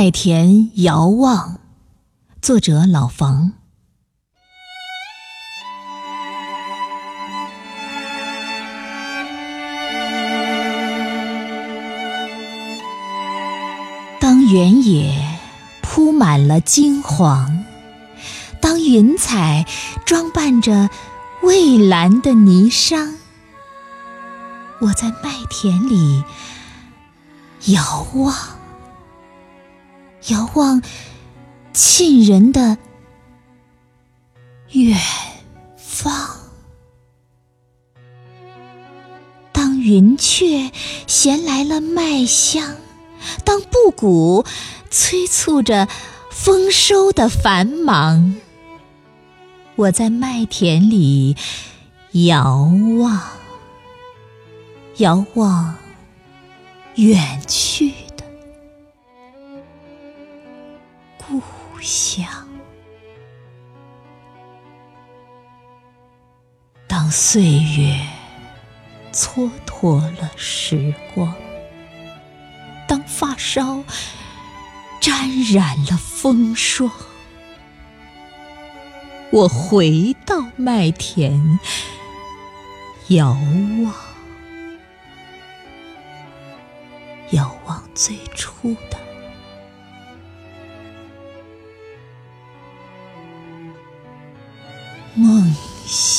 麦田遥望，作者老房。当原野铺满了金黄，当云彩装扮着蔚蓝的霓裳，我在麦田里遥望，遥望沁人的远方。当云雀衔来了麦香。当布谷催促着丰收的繁忙，我在麦田里遥望，遥望远去的故乡。当岁月蹉跎了时光。当发梢沾染了风霜，我回到麦田，遥望，遥望最初的。梦想。